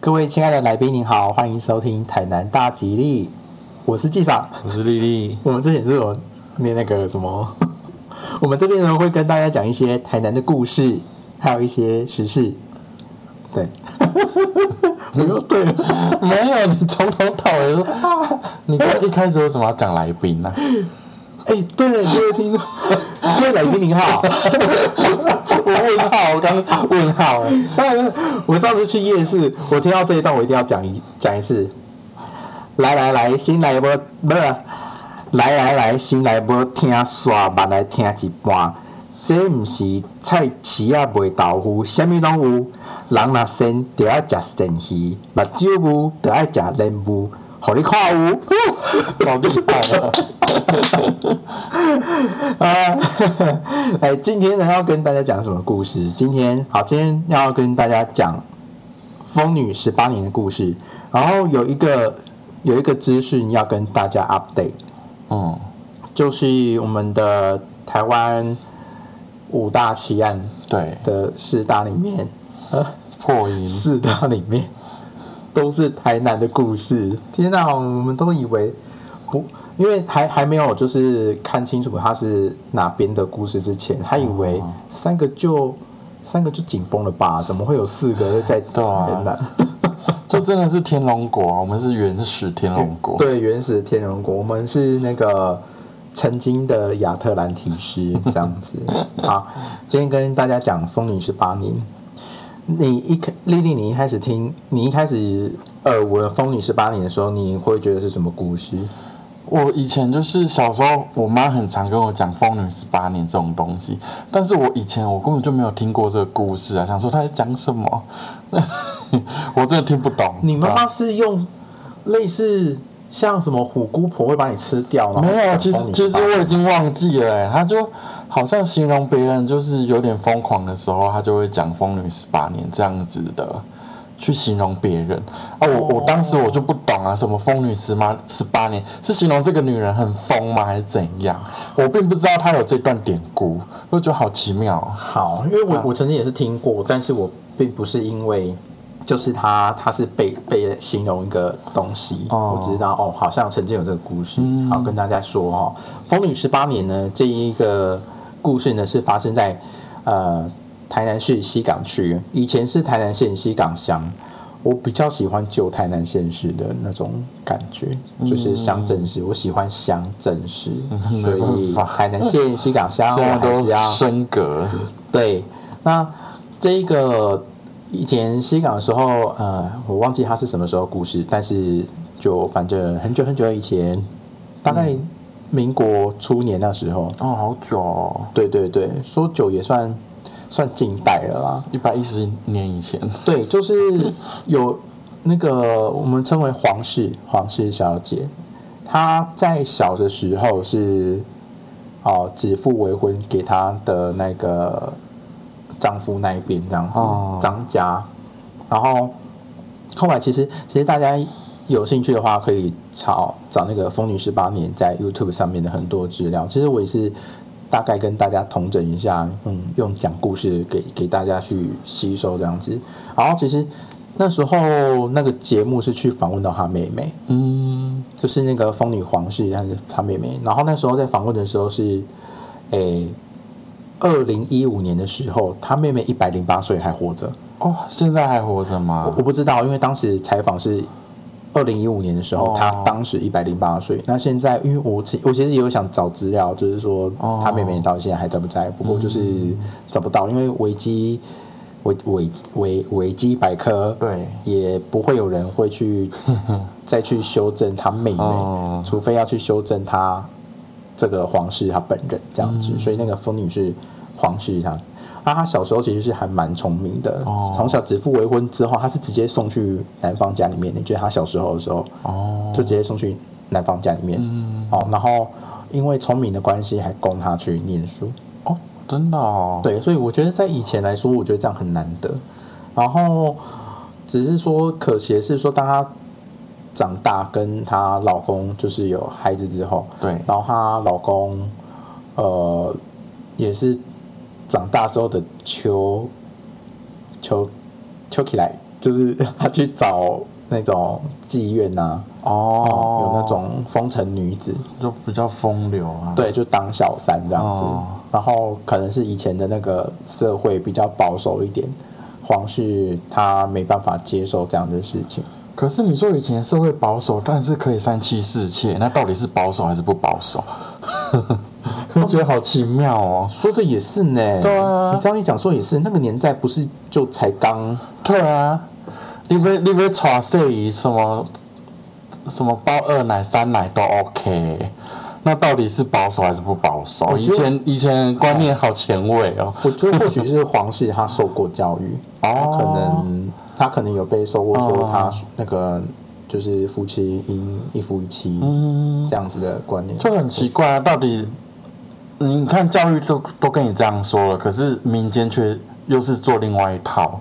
各位亲爱的来宾，您好，欢迎收听台南大吉利，我是纪长。我是丽丽，我们之前是有念那个什么，我们这边呢会跟大家讲一些台南的故事，还有一些时事。对，我又对了，没有你从头到尾都，你刚刚一开始为什么要讲来宾呢、哎、对了，各位听众，各位来宾您好，我刚问号哎，我上次去夜市，我听到这一段，我一定要讲一讲一次。来来来，新来波不是，来来来，新来波听刷，慢来听一半。这毋是菜市啊卖豆腐，啥物拢有。人若生就爱食生鱼，目睭有就爱食莲雾，互你看有。好厉害啊！啊，哎，今天呢要跟大家讲什么故事？今天好，今天要跟大家讲疯女十八年的故事。然后有一个有一个资讯要跟大家 update，嗯，就是我们的台湾五大奇案对，的四大里面，呃，破音，四大里面都是台南的故事。天哪，我们都以为不，因为还还没有就是看清楚它是哪边的故事之前，还以为哦三个就三个就紧绷了吧？怎么会有四个在台南？就真的是天龙国啊，我们是原始天龙国，对，原始天龙国，我们是那个曾经的亚特兰提斯这样子。好，今天跟大家讲《风铃十八年》。你一开丽丽，你一开始听，你一开始耳闻《风女十八年》的时候，你会觉得是什么故事？我以前就是小时候，我妈很常跟我讲《疯女十八年》这种东西，但是我以前我根本就没有听过这个故事啊，想说她在讲什么，我真的听不懂。你妈妈是用类似像什么虎姑婆会把你吃掉？吗没有，其实其实我已经忘记了、欸，她就好像形容别人就是有点疯狂的时候，他就会讲“疯女十八年”这样子的。去形容别人啊，我我当时我就不懂啊，什么疯女十八十八年是形容这个女人很疯吗，还是怎样？我并不知道她有这段典故，我觉得好奇妙哦。好，因为我啊我曾经也是听过，但是我并不是因为就是他他是被被形容一个东西，哦我知道哦，好像曾经有这个故事，嗯好跟大家说哦，《风女十八年》呢这一个故事呢是发生在呃台南市西港区，以前是台南县西港乡。我比较喜欢旧台南县市的那种感觉，就是乡镇市，我喜欢乡镇市，嗯所以没办法台南县西港乡我还都是要升格，对，那这一个以前西港的时候，呃，我忘记它是什么时候故事，但是就反正很久很久以前，大概民国初年那时候，哦，好久哦，对对对，说久也算算近代了啦。一百一十年以前。对，就是有那个我们称为皇室皇室小姐，她在小的时候是哦指腹为婚给她的那个丈夫那一边这样子、哦。张家，然后后来其实其实大家有兴趣的话，可以找找那个《疯女十八年》在 YouTube 上面的很多资料。其实我也是大概跟大家统整一下，嗯，用讲故事给给大家去吸收这样子。然后其实那时候那个节目是去访问到她妹妹，嗯，就是那个疯女皇室，她是她妹妹。然后那时候在访问的时候是，诶，二零一五年的时候，她妹妹一百零八岁还活着。哦，现在还活着吗我？我不知道，因为当时采访是二零一五年的时候，哦她当时一百零八岁。那现在，因为我其我其实也有想找资料，就是说他妹妹到现在还在不在？不过就是找不到，因为维基维维维维基百科对，也不会有人会去 再去修正他妹妹，哦除非要去修正他这个皇室他本人这样子。嗯所以那个风女是皇室她。那她小时候其实是还蛮聪明的，哦从小指腹为婚之后，她是直接送去男方家里面的。就是她小时候的时候，哦，就直接送去男方家里面。嗯，哦，然后因为聪明的关系，还供她去念书。哦，真的哦，，对，所以我觉得在以前来说，我觉得这样很难得。然后只是说可惜的是说，当她长大跟她老公就是有孩子之后，对，然后她老公呃也是长大之后的秋，秋，秋起来就是他去找那种妓院呐、哦，有那种风尘女子，就比较风流啊。，对，就当小三这样子。哦然后可能是以前的那个社会比较保守一点，皇室他没办法接受这样的事情。可是你说以前社会保守，但是可以三妻四妾，那到底是保守还是不保守？我觉得好奇妙哦。说的也是呢，对啊你这样一讲说也是，那个年代不是就才刚对啊，你被你被传摄仪什么什么包二奶三奶都 OK，那到底是保守还是不保守？以前以前观念好前卫哦。我觉得或许是皇室他受过教育，哦可哦能他可能有被受过说哦他那个就是夫妻应一夫一妻嗯，这样子的观念，就很奇怪啊，到底你看教育都都跟你这样说了，可是民间却又是做另外一套，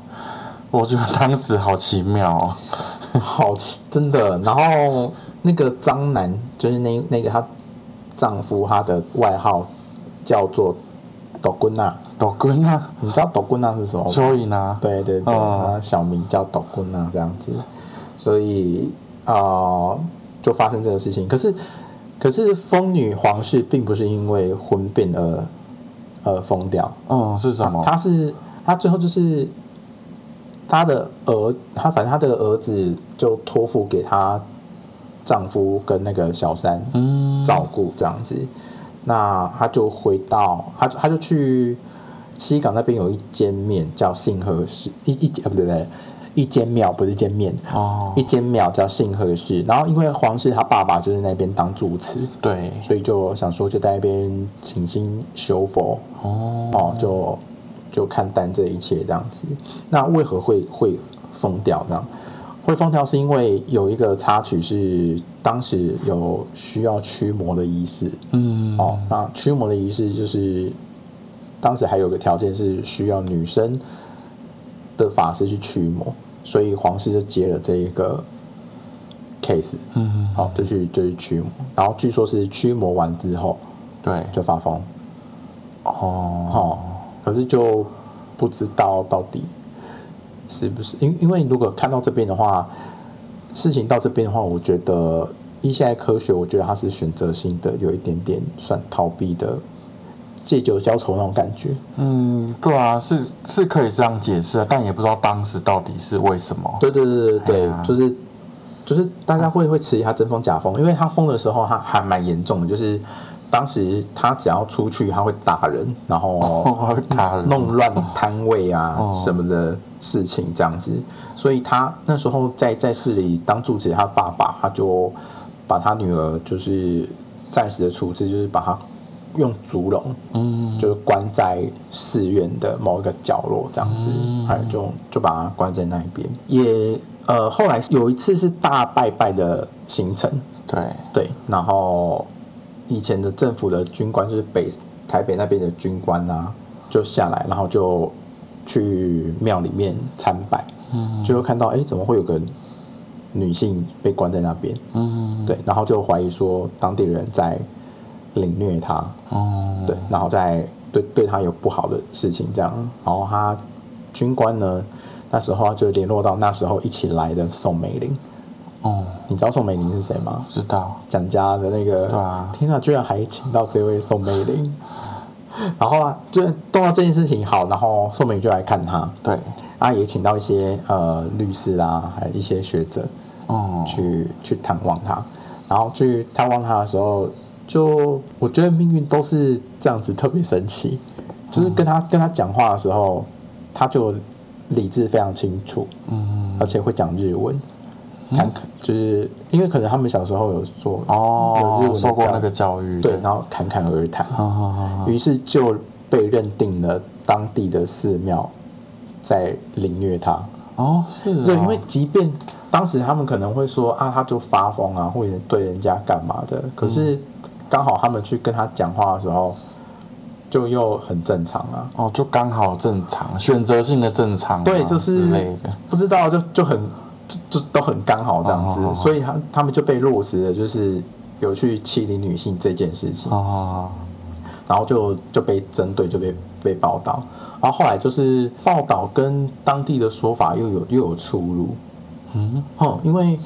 我觉得当时好奇妙哦。好奇真的。然后那个张楠就是那那个她丈夫，他的外号叫做斗棍娜，抖棍啊，你知道斗棍娜是什么吗？蚯蚓啊，对对对，哦他小名叫斗棍啊，这样子，所以啊、呃就发生这个事情。可是，可是疯女皇室并不是因为婚变而而疯掉，嗯，是什么？她是她最后就是她的儿，她反正她的儿子就托付给她丈夫跟那个小三，嗯，照顾这样子。那她就回到他他就去西港那边有一间面叫信和寺，一一啊不对不对，一间庙不是一间面，哦一，间庙叫信和寺。然后因为皇室他爸爸就是那边当主持，对，所以就想说就在那边请心修佛哦，哦，就就看淡这一切这样子。那为何会会疯掉呢？会疯掉是因为有一个插曲是当时有需要驱魔的仪式，嗯，哦，那驱魔的仪式就是当时还有个条件是需要女生的法师去驱魔，所以皇室就接了这一个 case，嗯，好、就去就去驱魔，然后据说是驱魔完之后对，就发疯，哦，哦，可是就不知道到底是不是，因因为如果看到这边的话，事情到这边的话，我觉得依现在科学，我觉得它是选择性的，有一点点算逃避的，借酒浇愁那种感觉。嗯，对啊，是是可以这样解释啊，但也不知道当时到底是为什么。对对对对对，就是就是大家会会质疑他真疯假疯，因为他疯的时候他还蛮严重的，就是当时他只要出去他会打人，然后 会打人弄乱摊位啊哦什么的事情这样子，所以他那时候在在市里当住持，他爸爸他就把他女儿就是暂时的处置，就是把他用竹笼嗯，就是关在寺院的某一个角落这样子，嗯。还有就就把它关在那一边。也呃，后来有一次是大拜拜的行程，对，对，然后以前的政府的军官就是北台北那边的军官啊，就下来，然后就去庙里面参拜，嗯，就会看到哎，诶怎么会有个女性被关在那边？嗯，对，然后就怀疑说当地人在凌虐他，哦，对，然后再对对他有不好的事情这样，然后他军官呢，那时候就联络到那时候一起来的宋美龄，哦，你知道宋美龄是谁吗？知道，蒋家的那个，对啊。天哪，居然还请到这位宋美龄，然后啊，就动到这件事情好，然后宋美龄就来看他，对，啊，也请到一些呃律师啊，还有一些学者，哦，去去探望他，然后去探望他的时候，就我觉得命运都是这样子特别神奇，就是跟他跟他讲话的时候，他就理智非常清楚，嗯，而且会讲日文，侃侃就是因为可能他们小时候有做哦，有受过那个教育，对，然后侃侃而谈，于是就被认定了当地的寺庙在凌虐他。哦，是哦，对，因为即便当时他们可能会说啊，他就发疯啊，或者对人家干嘛的，可是刚好他们去跟他讲话的时候，就又很正常啊。哦，就刚好正常，选择性的正常啊，对，就是不知道就就很就就都很刚好这样子，哦哦哦所以他他们就被落实了，就是有去欺凌女性这件事情。哦，然后就就被针对，就被被报道。然后后来就是报道跟当地的说法又有又有出入。嗯，哦，因为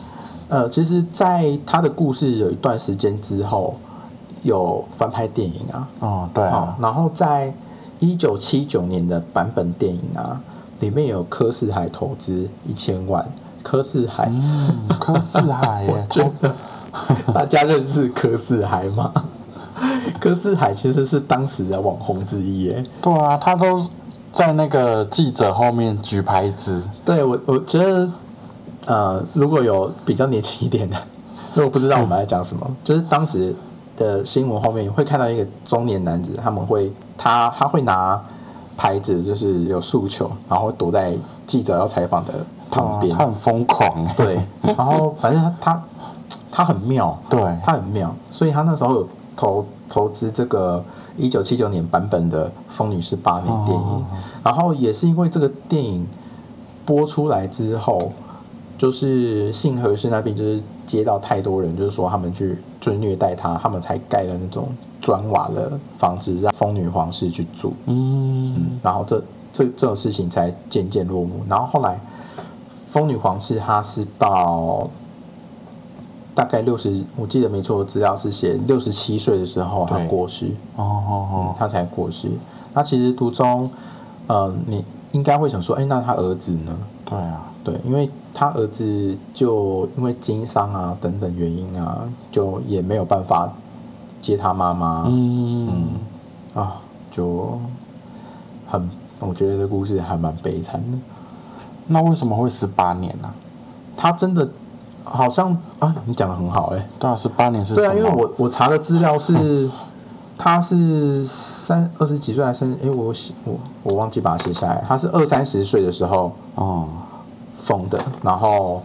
呃，其实，在他的故事有一段时间之后，有翻拍电影啊，哦，对哦啊，，然后在一九七九年的版本电影啊，里面有柯世海投资一千万，柯世海，嗯，柯四海耶，觉得 大家认识柯世海吗？柯世海其实是当时的网红之一耶。对啊，他都在那个记者后面举牌子，对我，我觉得，呃，如果有比较年轻一点的，如果不知道我们在讲什么，就是当时的新闻后面会看到一个中年男子，他们会他他会拿牌子，就是有诉求，然后躲在记者要采访的旁边。他很疯狂。哎，对，然后反正他他他很妙，对，他很妙，所以他那时候有投投资这个一九七九年版本的《疯女士八年》电影，哦然后也是因为这个电影播出来之后，就是信和市那边就是接到太多人，就是说他们去就是虐待他，他们才盖了那种砖瓦的房子让疯女皇室去住，嗯，然后这这这种事情才渐渐落幕。然后后来，疯女皇室她是到大概六十，我记得没错，资料是写六十七岁的时候她过世，哦哦哦，她才过世。那其实途中，呃，你应该会想说，哎，那他儿子呢？对啊，对，因为他儿子就因为经商啊等等原因啊，就也没有办法接他妈妈。嗯，啊，就很，我觉得这故事还蛮悲惨的。那为什么会十八年呢？他真的好像啊，你讲的很好哎、对啊，十八年是对啊，因为我我查的资料是，他是三二十几岁还是哎、我我我忘记把它写下来，他是二三十岁的时候哦，封的，然后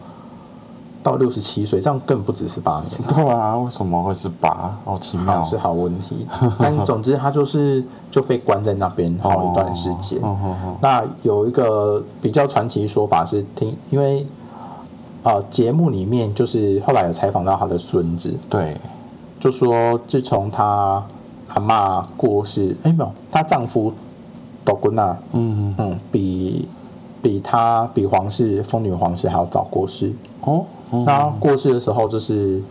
到六十七岁，这样更不止十八年。对啊，为什么会是八？好奇妙是好问题，但总之他就是就被关在那边好一段时间。哦哦哦那有一个比较传奇说法是听，因为呃节目里面就是后来有采访到他的孙子，对，就说自从他阿妈过世，哎没有，她丈夫斗滚娜，嗯，嗯，比比他比皇室疯女皇室还要早过世。哦，嗯那过世的时候就是，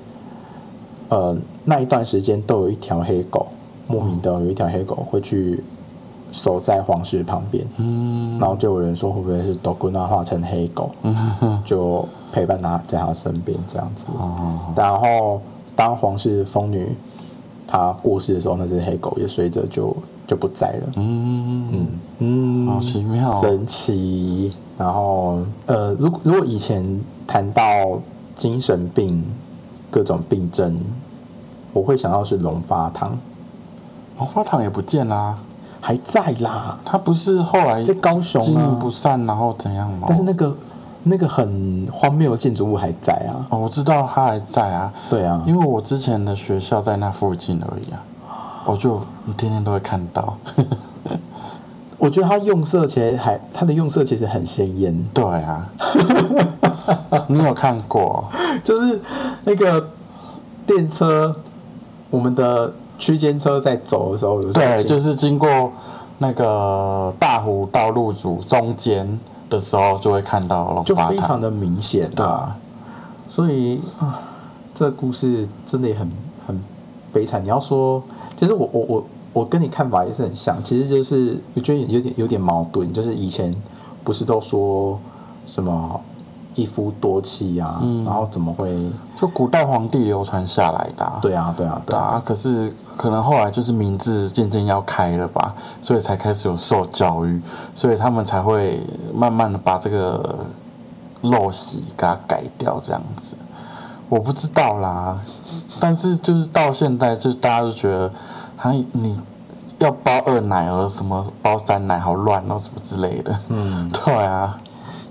呃那一段时间都有一条黑狗，莫名的有一条黑狗会去守在皇室旁边。嗯，然后就有人说会不会是斗滚娜化成黑狗，嗯，就陪伴他在他身边这样子。哦，然后当皇室疯女她过世的时候，那只黑狗也随着就就不在了。嗯嗯嗯，好奇妙哦神奇。然后呃，如果如果以前谈到精神病各种病症，我会想到是龙发堂，龙发堂也不见啦，还在啦，他不是后来在高雄啊经营不善，然后怎样吗？但是那个那个很荒谬的建筑物还在啊。哦，我知道他还在啊，对啊，因为我之前的学校在那附近而已啊，我就天天都会看到。我觉得它用色其实还它的用色其实很鲜艳，对啊，你有看过？就是那个电车，我们的区间车在走的时候，有对，就是经过那个大湖道路组中间的时候，就会看到龙就。非常的明显啊。对啊，所以啊，这个故事真的也很很悲惨。你要说，其实我我我我跟你看法也是很像，其实就是我觉得有点有点矛盾，就是以前不是都说什么一夫多妻啊，嗯然后怎么会？就古代皇帝流传下来的、啊。对啊，对啊，对啊，可是可能后来就是明智渐渐要开了吧，所以才开始有受教育，所以他们才会慢慢的把这个陋习给它改掉，这样子。我不知道啦，但是就是到现在，就大家都觉得，啊，你要包二奶儿什么包三奶好乱哦，什么之类的。嗯。对啊，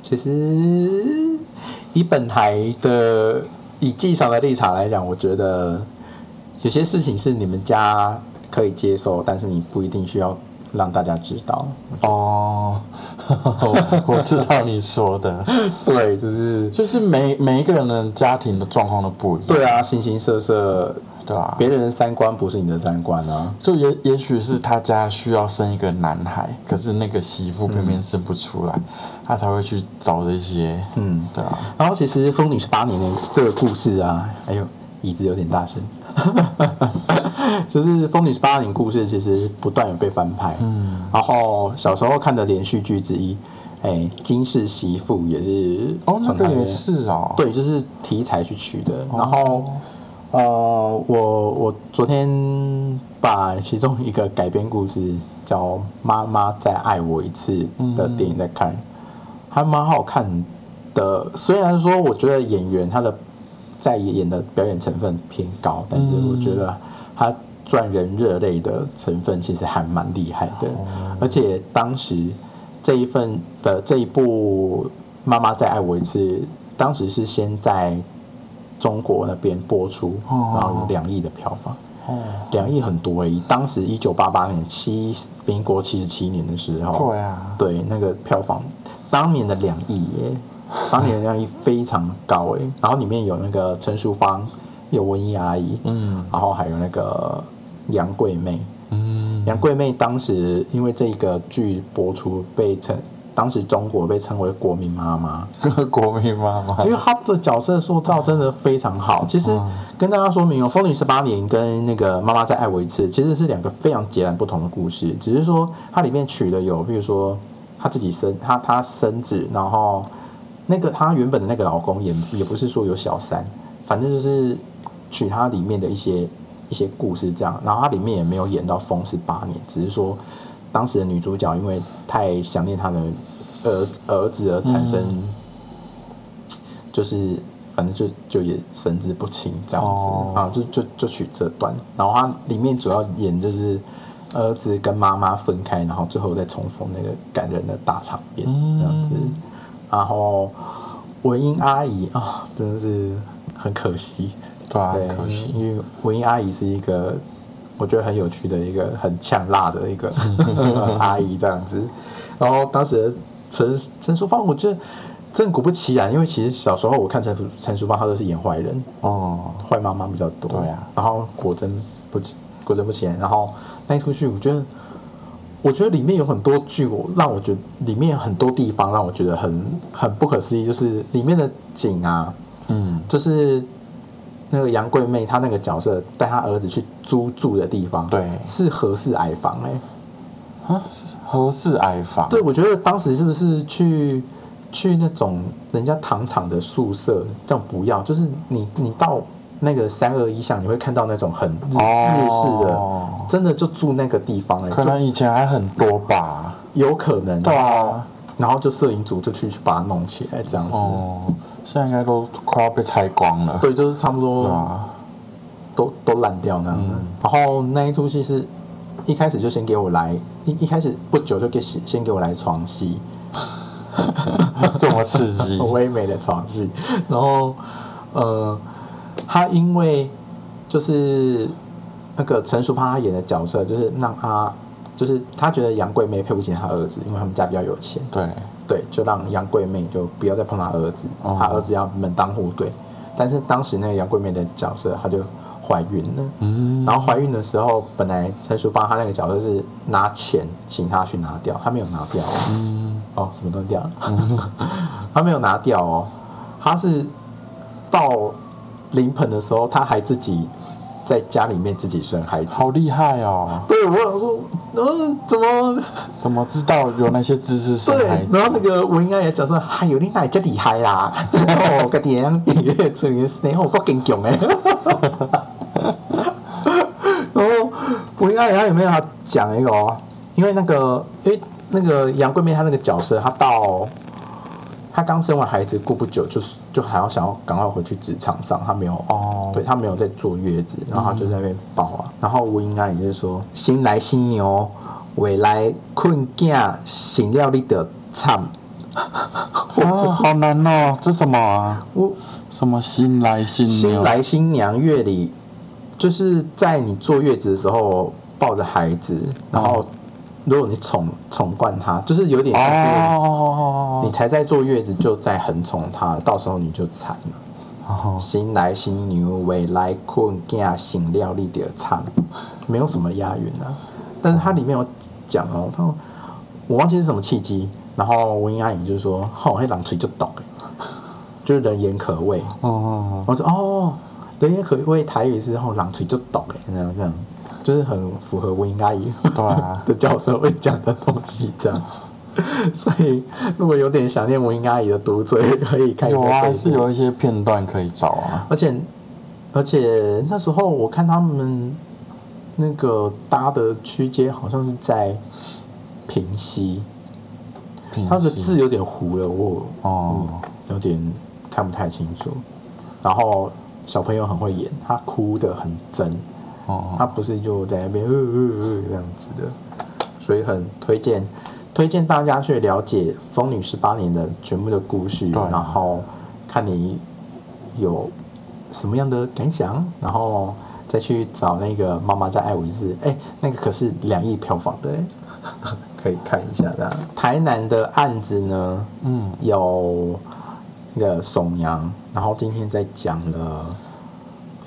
其实以本台的以继承的立场来讲，我觉得有些事情是你们家可以接受，但是你不一定需要让大家知道。哦，我知道你说的，对，就是就是每每一个人的家庭的状况都不一样。对啊，形形色色对啊、别人的三观不是你的三观啊。就也也许是他家需要生一个男孩，可是那个媳妇偏偏生不出来，他才会去找这些，嗯，对啊，然后其实《疯女十八年》的这个故事啊，哎呦，椅子有点大声，就是《疯女十八年》故事其实不断有被翻拍，嗯，然后小时候看的连续剧之一，哎，《金氏媳妇》也是哦，那个也是哦，，对，就是题材去取的。然后，呃，我我昨天把其中一个改编故事叫《妈妈再爱我一次》的电影在看，还蛮好看的。虽然说我觉得演员他的在演的表演成分偏高，但是我觉得他赚人热泪的成分其实还蛮厉害的。而且当时这一份的这一部《妈妈再爱我一次》，当时是先在中国那边播出，哦。然后有两亿的票房，哦，两亿很多诶、当时一九八八年七民国七十七年的时候，对啊，对那个票房，当年的两亿耶，当年的两亿非常高诶。然后里面有那个陈淑芳，有文艺阿姨，嗯。然后还有那个杨贵妹，嗯，杨贵妹当时因为这个剧播出，被称当时中国被称为国民妈妈，国民妈妈。因，为她的角色塑造真的非常好。其实嗯。跟大家说明哦，《风女十八年》跟那个《妈妈再爱我一次》其实是两个非常截然不同的故事，只是说它里面取的有，比如说她自己生她她生子，然后那个她原本的那个老公也也不是说有小三，反正就是取它里面的一些一些故事这样，然后它里面也没有演到风是八年，只是说当时的女主角因为太想念她的儿儿子而产生，就是反正就就也神志不清这样子、哦。啊，就就就取这段，然后它里面主要演就是儿子跟妈妈分开，然后最后再重逢那个感人的大场面嗯。这样子，然后文英阿姨啊，真的是很可惜，对啊，对可惜，因为文英阿姨是一个我觉得很有趣的一个很呛辣的一个 阿姨这样子。然后当时陈陈淑芳，我觉得真的果不其然，因为其实小时候我看陈淑陈淑芳，她都是演坏人，哦，坏妈妈比较多。对啊然后果真不其果真不其然，然后那一出剧，我觉得。我觉得里面有很多剧，我让我觉得里面很多地方让我觉得很很不可思议，就是里面的景啊，嗯，就是那个杨贵妹，她那个角色带她儿子去租住的地方，对。是合适矮房哎、啊，是合适矮房，对，我觉得当时是不是去去那种人家糖厂的宿舍，这样不要，就是你你到那个三二一巷，你会看到那种很日、日式的，哦，真的就住那个地方哎、可能以前还很多吧，有可能，对啊，然后就摄影组就去把它弄起来这样子，哦，现在应该都快要被拆光了，对，就是差不多都都烂掉那样子。嗯。然后那一出戏是一开始就先给我来，一一开始不久就给先先给我来床戏 这么刺激，很唯美的床戏。然后呃，他因为就是那个陈淑芳她演的角色，就是让他就是他觉得杨贵妹配不起他儿子，因为他们家比较有钱，对，对，就让杨贵妹就不要再碰她儿子，哦他儿子要门当户对。但是当时那个杨贵妹的角色，她就怀孕了。嗯，然后怀孕的时候，本来陈淑芳她那个角色是拿钱请她去拿掉，她没有拿掉哦，嗯，哦什么东西掉了，她没有拿掉哦，她是到临盆的时候，她还自己在家里面自己生孩子。好厉害哦，对，我想说，嗯，怎么怎么知道有那些知识生孩对？子？然后那个文英阿姨讲说，哎呦，你哪真厉害啦？哦，个爹样爹，做件事，哦，够坚强诶。然后文英阿姨她有没有要讲一个哦？因为那个，因为那个杨贵妹她那个角色，她到她刚生完孩子过不久，就是就还要想要赶快回去职场上，她没有哦，对他没有在坐月子，然后他就在那边抱啊。然后吴英安也就是说，新来新牛，未来困囝醒了你的惨。哦，好难哦，这什么啊？我什么新来新娘？新来新娘月里，就是在你坐月子的时候抱着孩子，然后如果你宠宠惯他，就是有点像是哦你，才在坐月子就在很宠他，到时候你就惨了。哦新来新牛未来困囝醒料理的唱，没有什么押韵啊。但是它里面有讲哦，他说我忘记是什么契机，然后文英阿姨就说：“吼、那狼吹就懂，就是人言可畏。”哦，我说哦，人言可畏，台语是后狼吹就懂哎，这样这样，就是很符合文英阿姨对啊 的角色会讲的东西这样子。所以如果有点想念文英阿姨的读者，也可以看一有啊，下这一部是有一些片段可以找啊。而且而且那时候我看他们那个搭的区间好像是在平溪，他的字有点糊了，我哦嗯有点看不太清楚。然后小朋友很会演，他哭的很真，哦，他不是就在那边呃呃呃这样子的，所以很推荐推荐大家去了解《风女十八年》的全部的故事，然后看你有什么样的感想，然后再去找那个《妈妈再爱我一次》，哎，那个可是两亿票房的，哎，可以看一下的。台南的案子呢，嗯，有那个怂娘，然后今天在讲了《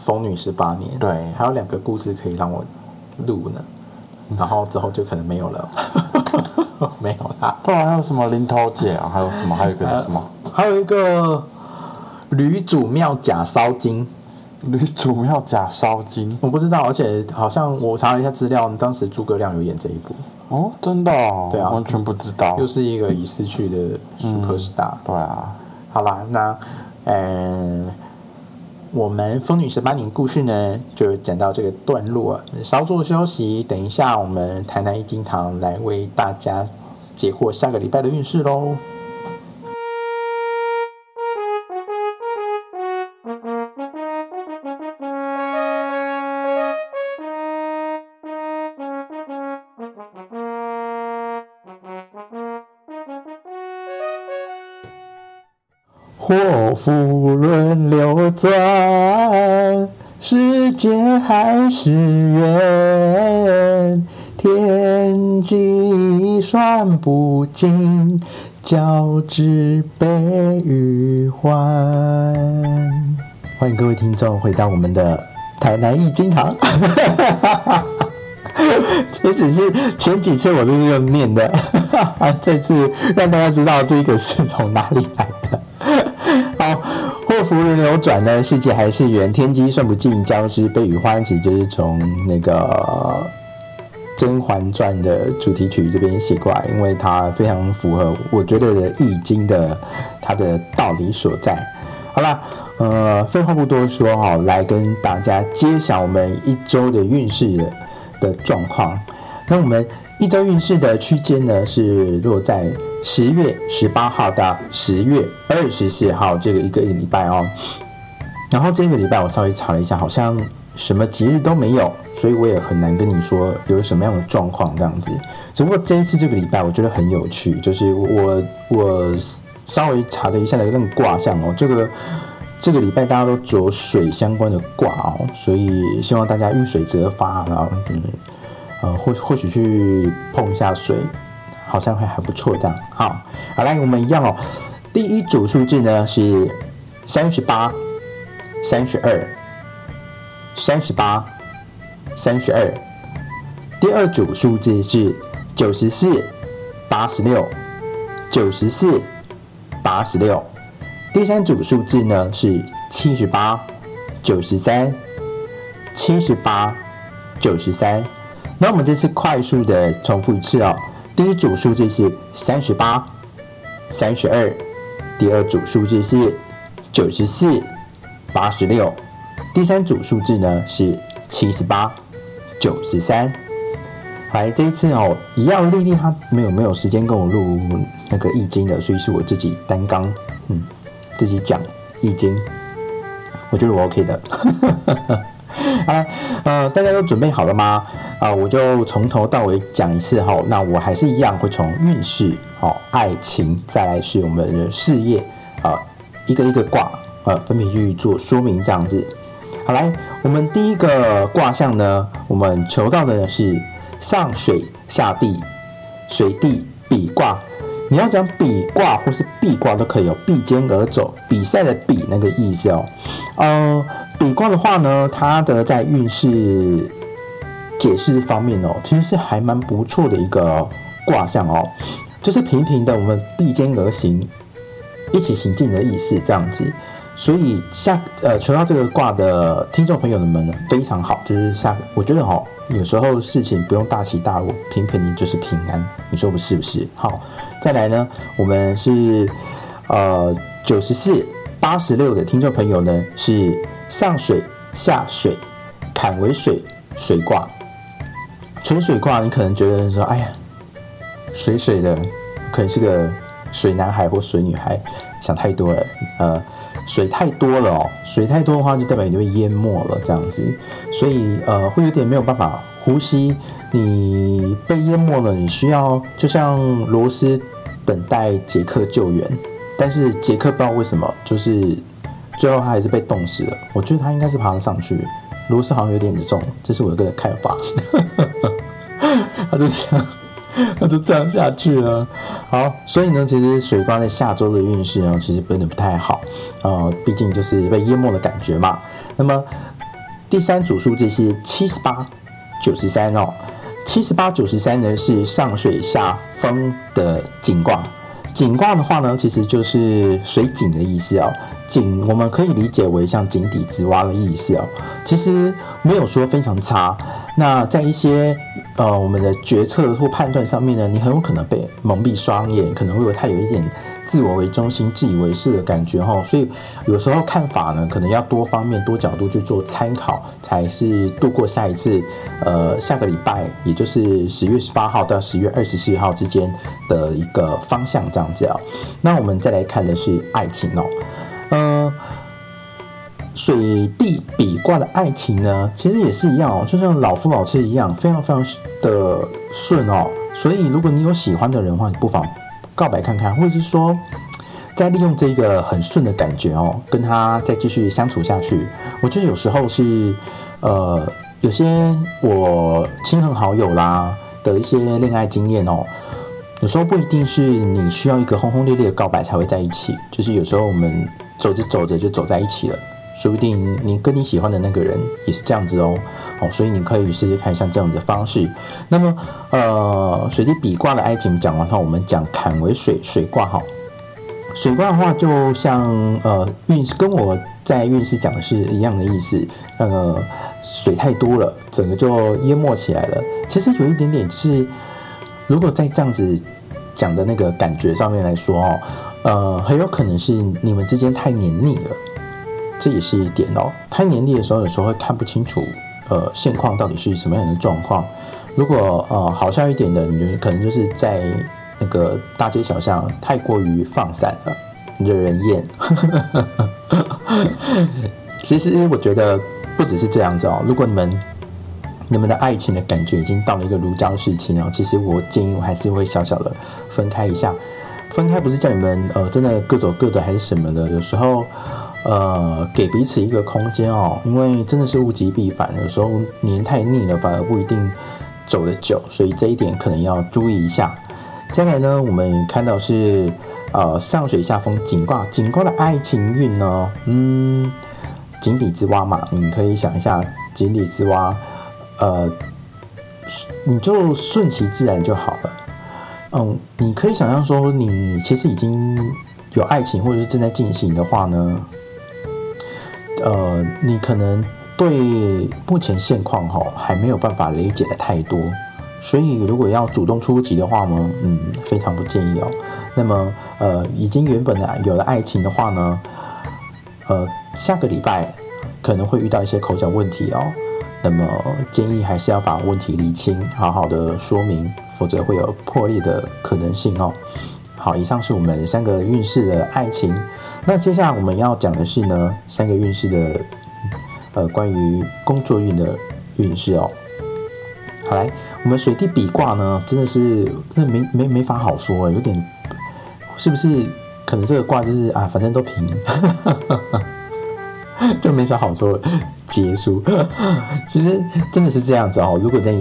风女十八年》，对还有两个故事可以让我录呢，然后之后就可能没有了，没有啦。对啊，还有什么林头姐啊？还有什么？还有一个是什么？还有一个吕祖庙假烧金，吕祖庙假烧金我不知道，而且好像我查了一下资料，当时诸葛亮有演这一部，哦，真的哦，对啊完全不知道又。是一个已逝去的苏克斯大。对啊，好啦，那呃，我们风女十八年故事呢，就讲到这个段落，稍作休息，等一下我们台南一金堂来为大家解惑下个礼拜的运势喽。祸福轮流转，世间还是缘，天机算不尽，交织悲与欢。欢迎各位听众回到我们的台南易经堂。这只是前几次我都是用念的，这次让大家知道这个是从哪里来的。好，祸福轮流转呢，世界还是圆，天机算不尽，交织悲与欢，其实就是从那个《甄嬛传》的主题曲这边写过来，因为它非常符合我觉得的易经的它的道理所在。好啦，呃，废话不多说哈，来跟大家揭晓我们一周的运势的状况。那我们一周运势的区间呢，是落在十月十八号到十月二十四号这个一个礼拜哦。然后这个礼拜我稍微查了一下，好像什么节日都没有，所以我也很难跟你说有什么样的状况这样子。只不过这一次这个礼拜我觉得很有趣，就是我我稍微查了一下那个卦象哦，这个这个礼拜大家都着水相关的卦哦，所以希望大家遇水则发，然后嗯呃或或许去碰一下水，好像会还不错这样。好，好来我们一样哦，第一组数字呢是三十八。三十二，三十八，三十二。第二组数字是九十四，八十六，九十四，八十六。第三组数字呢是七十八，九十三，七十八，九十三。那我们这次快速的重复一次哦。第一组数字是三十八，三十二。第二组数字是九十四。八十六，第三组数字呢是七十八、九十三。来，这一次哦，一样丽丽她没有没有时间跟我录那个易经的，所以是我自己单纲，嗯，自己讲易经，我觉得我 OK 的。好 了，呃，大家都准备好了吗？啊、我就从头到尾讲一次哈。那我还是一样会从运势、好、爱情，再来是我们的事业啊、一个一个卦。呃，分别去做说明，这样子。好，来，我们第一个卦象呢，我们求到的呢是上水下地，水地比卦。你要讲比卦或是避卦都可以哦，避肩而走，比赛的比那个意思哦。呃，比卦的话呢，它的在运势解释方面哦，其实是还蛮不错的一个卦象哦，就是平平的，我们避肩而行，一起行进的意思这样子。所以下呃求到这个卦的听众朋友们呢，非常好，就是下我觉得哈，有时候事情不用大起大落，平平的就是平安，你说不是不是？好，再来呢，我们是呃九十四八十六的听众朋友呢是上水下水，坎为水水卦，纯水卦，你可能觉得说，哎呀，水水的，可能是个水男孩或水女孩，想太多了，呃。水太多了哦，水太多的话就代表你会淹没了这样子，所以呃会有点没有办法呼吸。你被淹没了，你需要就像罗斯等待杰克救援，但是杰克不知道为什么就是最后他还是被冻死了。我觉得他应该是爬了上去，罗斯好像有点重，这是我一个看法。他就这样。那就这样下去了。好，所以呢，其实水官在下周的运势呢，其实有点不太好啊，毕竟就是被淹没的感觉嘛。那么第三组数字是七十八、九十三哦。七十八、九十三呢是上水下风的井卦。井卦的话呢，其实就是水井的意思哦。井我们可以理解为像井底之蛙的意思哦。其实没有说非常差。那在一些呃我们的决策或判断上面呢，你很有可能被蒙蔽双眼，可能会有太有一点自我为中心、自以为是的感觉哈。所以有时候看法呢，可能要多方面、多角度去做参考，才是度过下一次呃下个礼拜，也就是十月十八号到十月二十四号之间的一个方向这样子啊。那我们再来看的是爱情哦，嗯。水地比卦的爱情呢，其实也是一样哦，就像老夫老妻一样，非常非常的顺哦。所以如果你有喜欢的人的话，你不妨告白看看，或者是说，再利用这一个很顺的感觉哦，跟他再继续相处下去。我觉得有时候是，呃，有些我亲朋好友啦的一些恋爱经验哦，有时候不一定是你需要一个轰轰烈烈的告白才会在一起，就是有时候我们走着走着就走在一起了。说不定你跟你喜欢的那个人也是这样子哦，哦，所以你可以试试看像这样的方式。那么，呃，水滴比卦的爱情讲完后，我们讲坎为水水卦哈。水卦的话，就像呃运势跟我在运势讲的是一样的意思。那个水太多了，整个就淹没起来了。其实有一点点是，如果在这样子讲的那个感觉上面来说哦，呃，很有可能是你们之间太黏腻了。这也是一点哦。太黏腻的时候，有时候会看不清楚，呃，现况到底是什么样的状况。如果呃好笑一点的，你就可能就是在那个大街小巷太过于放散了，惹人厌。其实我觉得不只是这样子哦。如果你们你们的爱情的感觉已经到了一个如胶似漆哦，其实我建议我还是会小小的分开一下。分开不是叫你们呃真的各走各的还是什么的，有时候。呃，给彼此一个空间哦，因为真的是物极必反，有时候黏太腻了，反而不一定走得久，所以这一点可能要注意一下。再来呢，我们看到是呃上水下风井卦，井卦的爱情运呢，嗯，井底之蛙嘛，你可以想一下井底之蛙，呃，你就顺其自然就好了。嗯，你可以想象说，你其实已经有爱情或者是正在进行的话呢。呃，你可能对目前现况哈还没有办法理解的太多，所以如果要主动出击的话呢，嗯，非常不建议哦。那么，呃，已经原本的有了爱情的话呢，呃，下个礼拜可能会遇到一些口角问题哦。那么建议还是要把问题理清，好好的说明，否则会有破裂的可能性哦。好，以上是我们三个运势的爱情。那接下来我们要讲的是呢，三个运势的，呃，关于工作运的运势哦。好来，我们水地比卦呢，真的是真的没没没法好说，有点是不是？可能这个卦就是啊，反正都平，就没啥好说，结束。其实真的是这样子哦。如果在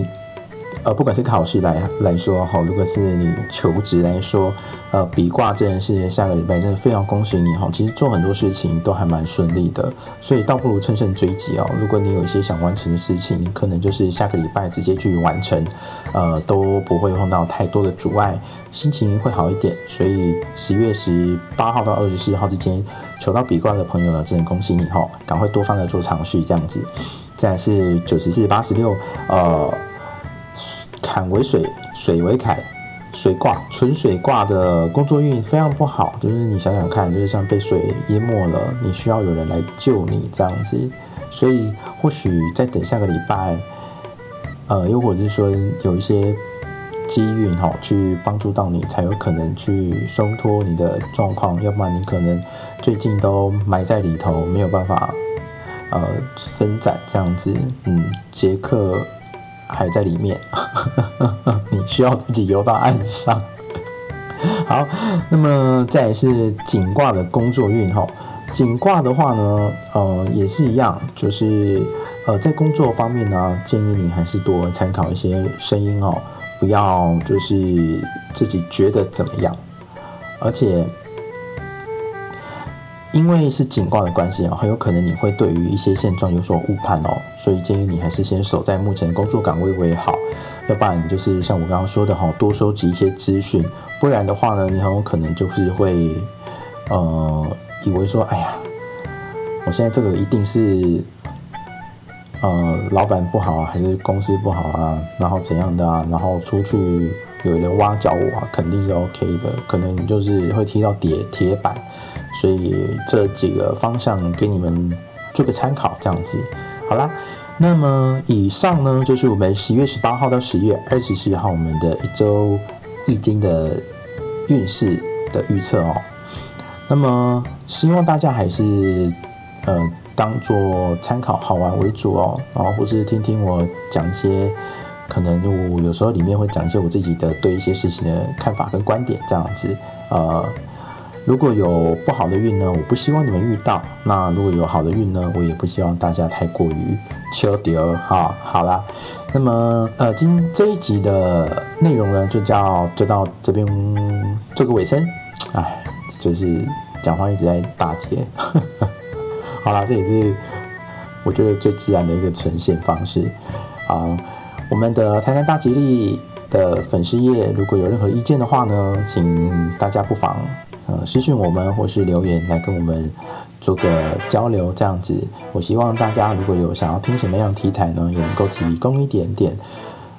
呃，不管是考试来来说哈，如果是你求职来说，呃，比卦这件事，下个礼拜真的非常恭喜你哈。其实做很多事情都还蛮顺利的，所以倒不如乘胜追击哦。如果你有一些想完成的事情，可能就是下个礼拜直接去完成，呃，都不会碰到太多的阻碍，心情会好一点。所以十月十八号到二十四号之间求到比卦的朋友呢，真的恭喜你哈，赶快多方的做尝试这样子。再是九十四八十六，呃。坎为水，水为坎，水卦纯水卦的工作运非常不好，就是你想想看，就是像被水淹没了，你需要有人来救你这样子，所以或许再等下个礼拜，呃，又或者是说有一些机运哈，去帮助到你，才有可能去松脱你的状况，要不然你可能最近都埋在里头，没有办法呃伸展这样子，嗯，杰克。还在里面，你需要自己游到岸上。好，那么再是景卦的工作运哈。景卦的话呢，呃，也是一样，就是呃，在工作方面呢，建议你还是多参考一些声音哦，不要就是自己觉得怎么样，而且。因为是景卦的关系啊，很有可能你会对于一些现状有所误判哦，所以建议你还是先守在目前工作岗位为好，要不然就是像我刚刚说的哈，多收集一些资讯，不然的话呢，你很有可能就是会呃以为说，哎呀，我现在这个一定是呃老板不好啊，还是公司不好啊，然后怎样的啊，然后出去有人挖角我，啊，肯定是 OK 的，可能你就是会踢到铁铁板。所以这几个方向给你们做个参考，这样子好啦。那么以上呢，就是我们十月十八号到十月二十四号我们的一周易经的运势的预测哦。那么希望大家还是呃当做参考好玩为主哦，然后或是听听我讲一些，可能我有时候里面会讲一些我自己的对一些事情的看法跟观点，这样子呃。如果有不好的运呢，我不希望你们遇到；那如果有好的运呢，我也不希望大家太过于求丢哈。好啦，那么呃，今这一集的内容呢，就叫就到这边做个尾声。哎，就是讲话一直在打结。好啦，这也是我觉得最自然的一个呈现方式啊。我们的台南大吉利的粉丝页，如果有任何意见的话呢，请大家不妨。呃，私信我们或是留言来跟我们做个交流，这样子。我希望大家如果有想要听什么样题材呢，也能够提供一点点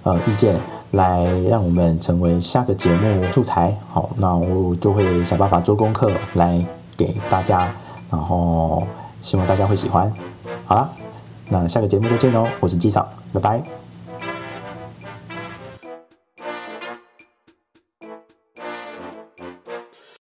呃意见，来让我们成为下个节目素材。好，那我就会想办法做功课来给大家，然后希望大家会喜欢。好啦，那下个节目再见喽，我是机长，拜拜。